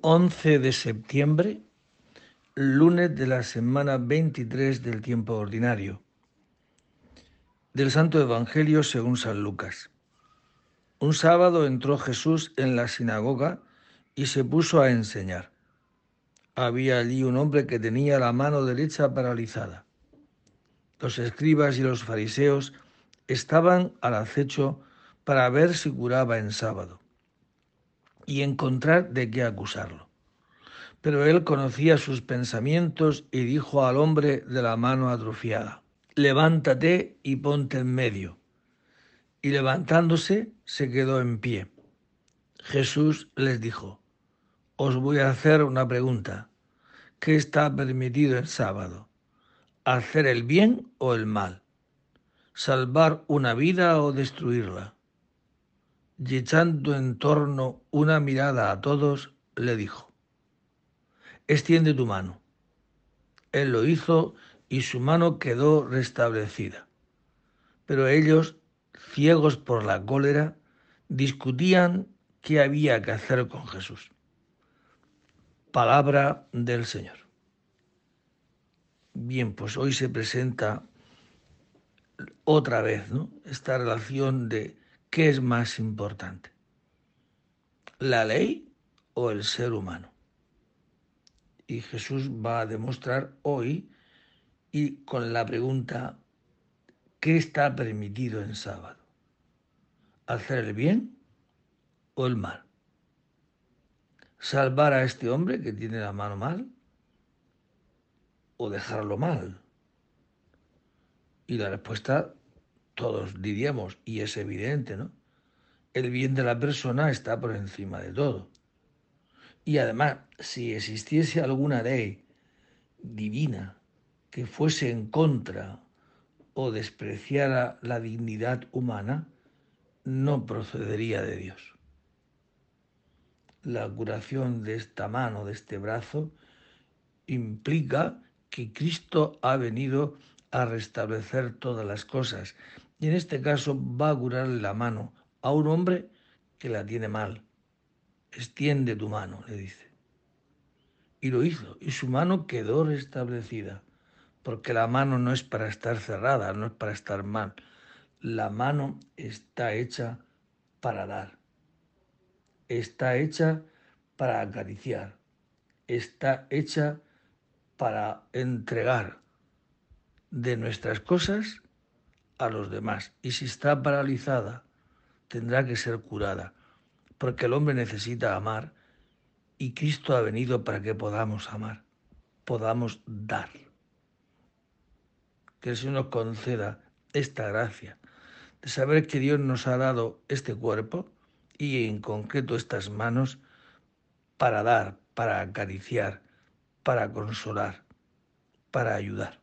11 de septiembre, lunes de la semana 23 del tiempo ordinario. Del Santo Evangelio según San Lucas. Un sábado entró Jesús en la sinagoga y se puso a enseñar. Había allí un hombre que tenía la mano derecha paralizada. Los escribas y los fariseos estaban al acecho para ver si curaba en sábado y encontrar de qué acusarlo. Pero él conocía sus pensamientos y dijo al hombre de la mano atrofiada, levántate y ponte en medio. Y levantándose se quedó en pie. Jesús les dijo, os voy a hacer una pregunta. ¿Qué está permitido el sábado? ¿Hacer el bien o el mal? ¿Salvar una vida o destruirla? Y echando en torno una mirada a todos, le dijo, extiende tu mano. Él lo hizo y su mano quedó restablecida. Pero ellos, ciegos por la cólera, discutían qué había que hacer con Jesús. Palabra del Señor. Bien, pues hoy se presenta otra vez ¿no? esta relación de ¿Qué es más importante? ¿La ley o el ser humano? Y Jesús va a demostrar hoy y con la pregunta, ¿qué está permitido en sábado? ¿Hacer el bien o el mal? ¿Salvar a este hombre que tiene la mano mal o dejarlo mal? Y la respuesta todos diríamos, y es evidente, ¿no? El bien de la persona está por encima de todo. Y además, si existiese alguna ley divina que fuese en contra o despreciara la dignidad humana, no procedería de Dios. La curación de esta mano, de este brazo, implica que Cristo ha venido a restablecer todas las cosas y en este caso va a curarle la mano a un hombre que la tiene mal. Extiende tu mano, le dice. Y lo hizo, y su mano quedó restablecida, porque la mano no es para estar cerrada, no es para estar mal. La mano está hecha para dar, está hecha para acariciar, está hecha para entregar de nuestras cosas a los demás. Y si está paralizada, tendrá que ser curada, porque el hombre necesita amar y Cristo ha venido para que podamos amar, podamos dar. Que el Señor nos conceda esta gracia de saber que Dios nos ha dado este cuerpo y en concreto estas manos para dar, para acariciar, para consolar, para ayudar.